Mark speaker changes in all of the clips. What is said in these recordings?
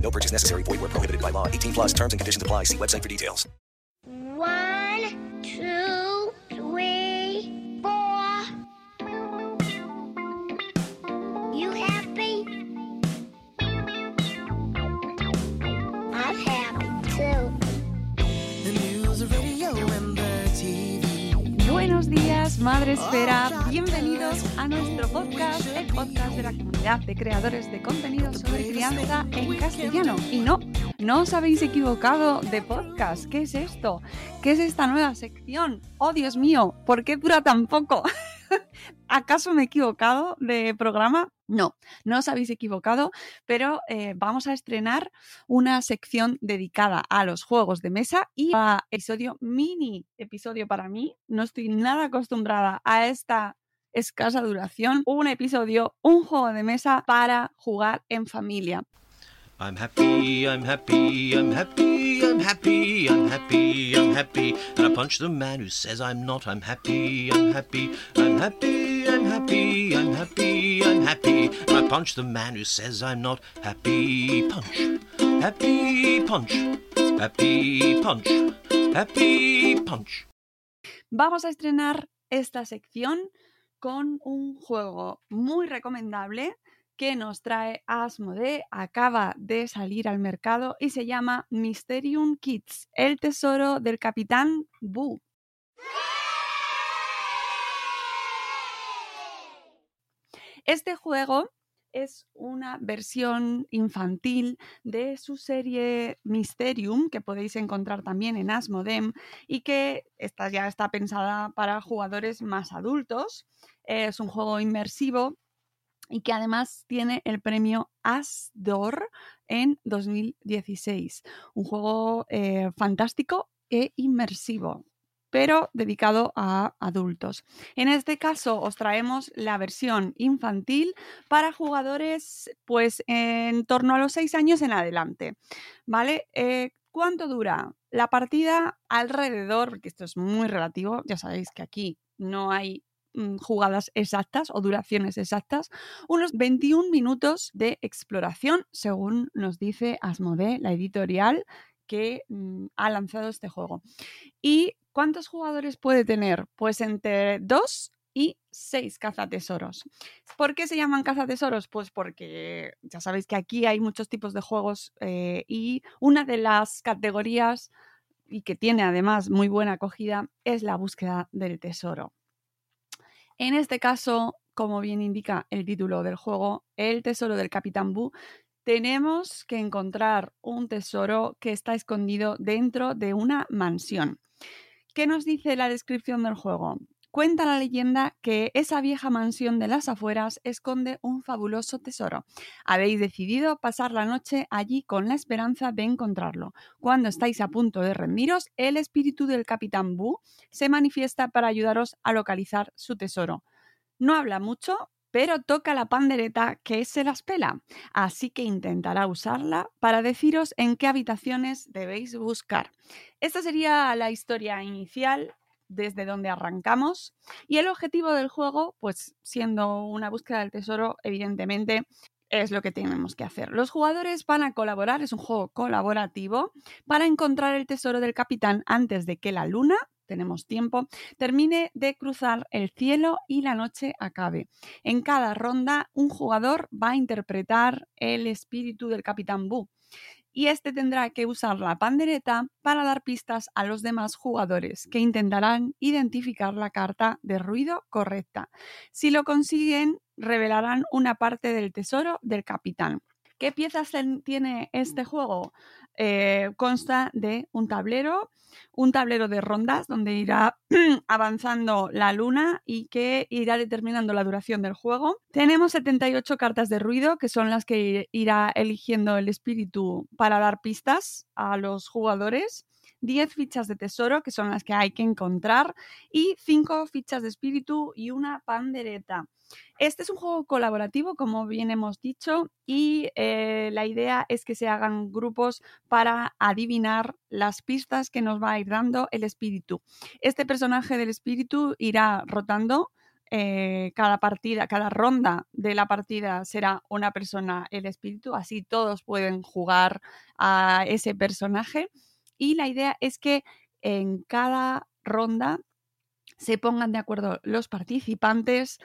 Speaker 1: No purchase necessary. Void where prohibited by law. 18 plus terms and conditions apply. See website for details.
Speaker 2: One, two, three, four. You happy? I'm happy too. The news, radio, and the TV.
Speaker 3: Buenos días, Madre Esfera. Bienvenidos a nuestro podcast, el podcast de la comunidad de creadores de contenido sobre en castellano. Y no, no os habéis equivocado de podcast. ¿Qué es esto? ¿Qué es esta nueva sección? Oh, Dios mío, ¿por qué dura tan poco? ¿Acaso me he equivocado de programa? No, no os habéis equivocado, pero eh, vamos a estrenar una sección dedicada a los juegos de mesa y a episodio mini, episodio para mí. No estoy nada acostumbrada a esta escasa duración. Un episodio, un juego de mesa para jugar en familia.
Speaker 4: I'm happy, I'm happy, I'm happy, I'm happy, I'm happy, I'm happy. And I punch the man who says I'm not. I'm happy, I'm happy, I'm happy, I'm happy, I'm happy, I'm happy. And I punch the man who says I'm not. Happy punch, happy punch, happy punch, happy punch.
Speaker 3: Vamos a estrenar esta sección con un juego muy recomendable que nos trae Asmodee, acaba de salir al mercado y se llama Mysterium Kids, el tesoro del capitán Boo. Este juego es una versión infantil de su serie Mysterium, que podéis encontrar también en Asmodem y que esta ya está pensada para jugadores más adultos. Es un juego inmersivo y que además tiene el premio Asdor en 2016. Un juego eh, fantástico e inmersivo pero dedicado a adultos. En este caso os traemos la versión infantil para jugadores pues en torno a los 6 años en adelante. ¿Vale? Eh, ¿Cuánto dura? La partida alrededor, porque esto es muy relativo, ya sabéis que aquí no hay mm, jugadas exactas o duraciones exactas, unos 21 minutos de exploración, según nos dice Asmodee, la editorial que mm, ha lanzado este juego. ¿Y cuántos jugadores puede tener? Pues entre 2 y 6 cazatesoros. ¿Por qué se llaman cazatesoros? Pues porque ya sabéis que aquí hay muchos tipos de juegos eh, y una de las categorías y que tiene además muy buena acogida es la búsqueda del tesoro. En este caso, como bien indica el título del juego, el tesoro del Capitán Boo, tenemos que encontrar un tesoro que está escondido dentro de una mansión. ¿Qué nos dice la descripción del juego? Cuenta la leyenda que esa vieja mansión de las afueras esconde un fabuloso tesoro. Habéis decidido pasar la noche allí con la esperanza de encontrarlo. Cuando estáis a punto de rendiros, el espíritu del capitán Boo se manifiesta para ayudaros a localizar su tesoro. No habla mucho, pero toca la pandereta que se las pela, así que intentará usarla para deciros en qué habitaciones debéis buscar. Esta sería la historia inicial desde donde arrancamos y el objetivo del juego, pues siendo una búsqueda del tesoro, evidentemente es lo que tenemos que hacer. Los jugadores van a colaborar, es un juego colaborativo, para encontrar el tesoro del capitán antes de que la luna tenemos tiempo, termine de cruzar el cielo y la noche acabe. En cada ronda, un jugador va a interpretar el espíritu del Capitán Boo. y este tendrá que usar la pandereta para dar pistas a los demás jugadores que intentarán identificar la carta de ruido correcta. Si lo consiguen, revelarán una parte del tesoro del capitán. ¿Qué piezas tiene este juego? Eh, consta de un tablero, un tablero de rondas donde irá avanzando la luna y que irá determinando la duración del juego. Tenemos 78 cartas de ruido, que son las que irá eligiendo el espíritu para dar pistas a los jugadores. 10 fichas de tesoro, que son las que hay que encontrar, y 5 fichas de espíritu y una pandereta. Este es un juego colaborativo, como bien hemos dicho, y eh, la idea es que se hagan grupos para adivinar las pistas que nos va a ir dando el espíritu. Este personaje del espíritu irá rotando. Eh, cada partida, cada ronda de la partida será una persona el espíritu, así todos pueden jugar a ese personaje. Y la idea es que en cada ronda se pongan de acuerdo los participantes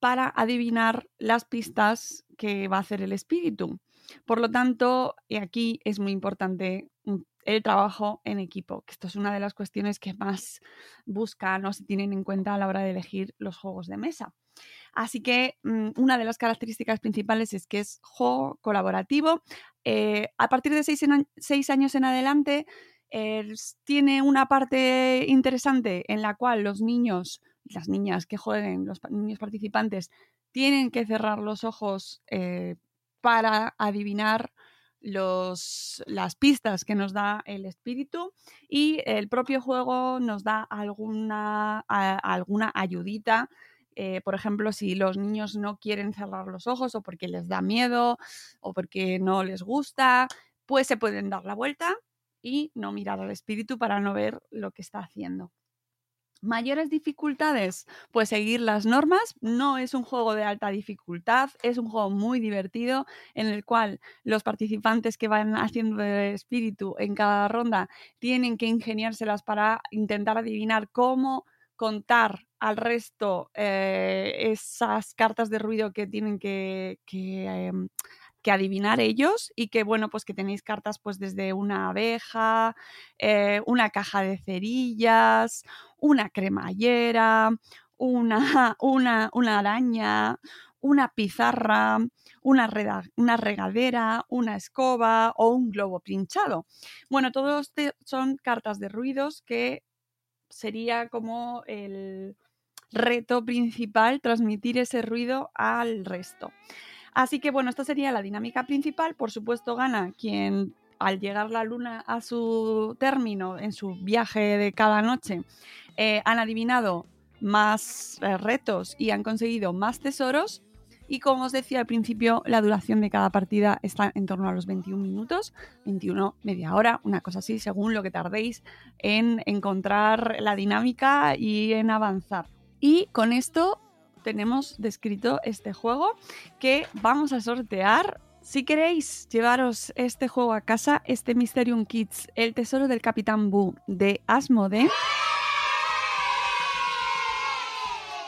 Speaker 3: para adivinar las pistas que va a hacer el espíritu. Por lo tanto, aquí es muy importante mm, el trabajo en equipo, que esto es una de las cuestiones que más buscan o se tienen en cuenta a la hora de elegir los juegos de mesa. Así que mm, una de las características principales es que es juego colaborativo. Eh, a partir de seis, años en adelante, tiene una parte interesante en la cual los niños las niñas que jueguen, los niños participantes, tienen que cerrar los ojos eh, para adivinar las pistas que nos da el espíritu y el propio juego nos da alguna, alguna ayudita. Eh, por ejemplo, si los niños no quieren cerrar los ojos o porque les da miedo o porque no les gusta, pues se pueden dar la vuelta y no mirar al espíritu para no ver lo que está haciendo. ¿Mayores dificultades? Pues seguir las normas. No es un juego de alta dificultad, es un juego muy divertido en el cual los participantes que van haciendo el espíritu en cada ronda tienen que ingeniárselas para intentar adivinar cómo contar al resto eh, esas cartas de ruido que tienen que, em, que adivinar ellos y que bueno, pues que tenéis cartas pues desde una abeja, eh, una caja de cerillas, una cremallera, una, una, una araña, una pizarra, una, una, regadera, una escoba o un globo pinchado. Bueno, todos son cartas de ruidos que sería como el reto principal, transmitir ese ruido al resto. Así que bueno, esta sería la dinámica principal. Por supuesto, gana quien al llegar la luna a su término en su viaje de cada noche eh, han adivinado más eh, retos y han conseguido más tesoros. Y como os decía al principio, la duración de cada partida está en torno a los 21 minutos, 21, media hora, una cosa así, según lo que tardéis en encontrar la dinámica y en avanzar. Y con esto tenemos descrito este juego que vamos a sortear. Si queréis llevaros este juego a casa, este Mysterium Kids, el tesoro del Capitán Boo de Asmode,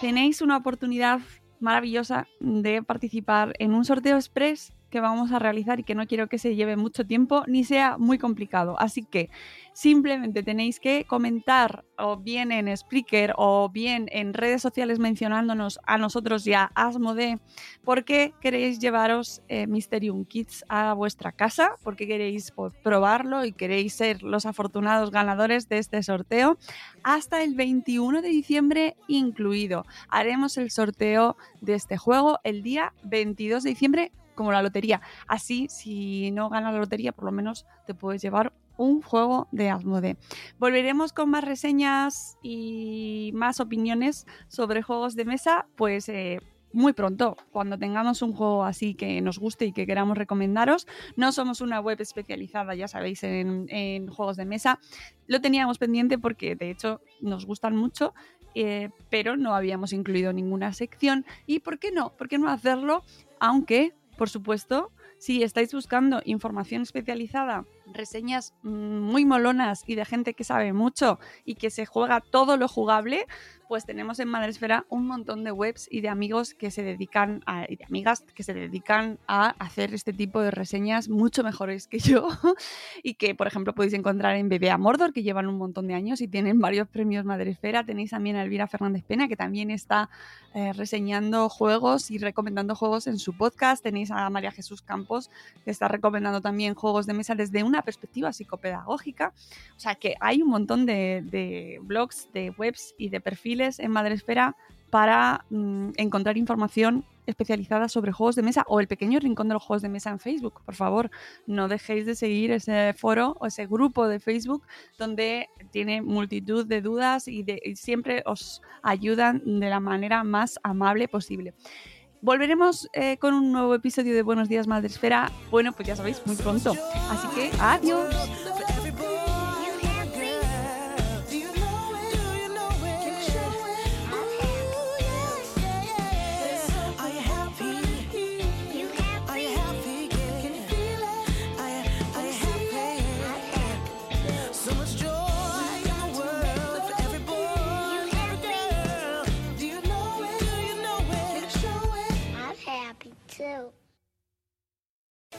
Speaker 3: tenéis una oportunidad maravillosa de participar en un sorteo express que vamos a realizar y que no quiero que se lleve mucho tiempo ni sea muy complicado. Así que simplemente tenéis que comentar o bien en Spreaker o bien en redes sociales mencionándonos a nosotros ya a Asmode por qué queréis llevaros eh, Mysterium Kids a vuestra casa, por qué queréis probarlo y queréis ser los afortunados ganadores de este sorteo hasta el 21 de diciembre incluido. Haremos el sorteo de este juego el día 22 de diciembre como la lotería. Así, si no ganas la lotería, por lo menos te puedes llevar un juego de Asmode. Volveremos con más reseñas y más opiniones sobre juegos de mesa, pues eh, muy pronto, cuando tengamos un juego así que nos guste y que queramos recomendaros. No somos una web especializada, ya sabéis, en, juegos de mesa. Lo teníamos pendiente porque de hecho nos gustan mucho. Eh, pero no habíamos incluido ninguna sección. ¿Y por qué no? ¿Por qué no hacerlo? Aunque por supuesto, si estáis buscando información especializada reseñas mm, muy molonas y de gente que sabe mucho y que se juega todo lo jugable, pues tenemos en Madresfera un montón de webs y de amigos que se dedican a, y de amigas que se dedican a hacer este tipo de reseñas mucho mejores que yo y que, por ejemplo, podéis encontrar en Bebé a Mordor, que llevan un montón de años y tienen varios premios Madresfera. Tenéis también a Elvira Fernández Pena, que también está eh, reseñando juegos y recomendando juegos en su podcast. Tenéis a María Jesús Campos, que está recomendando también juegos de mesa desde una perspectiva psicopedagógica. O sea que hay un montón de, de blogs, de webs y de perfiles en Madresfera para mm, encontrar información especializada sobre juegos de mesa o el pequeño rincón de los juegos de mesa en Facebook. Por favor, no dejéis de seguir ese foro o ese grupo de Facebook donde tiene multitud de dudas y siempre os ayudan de la manera más amable posible. Volveremos eh, con un nuevo episodio de Buenos Días Madresfera. Bueno, pues ya sabéis, muy pronto. Así que adiós.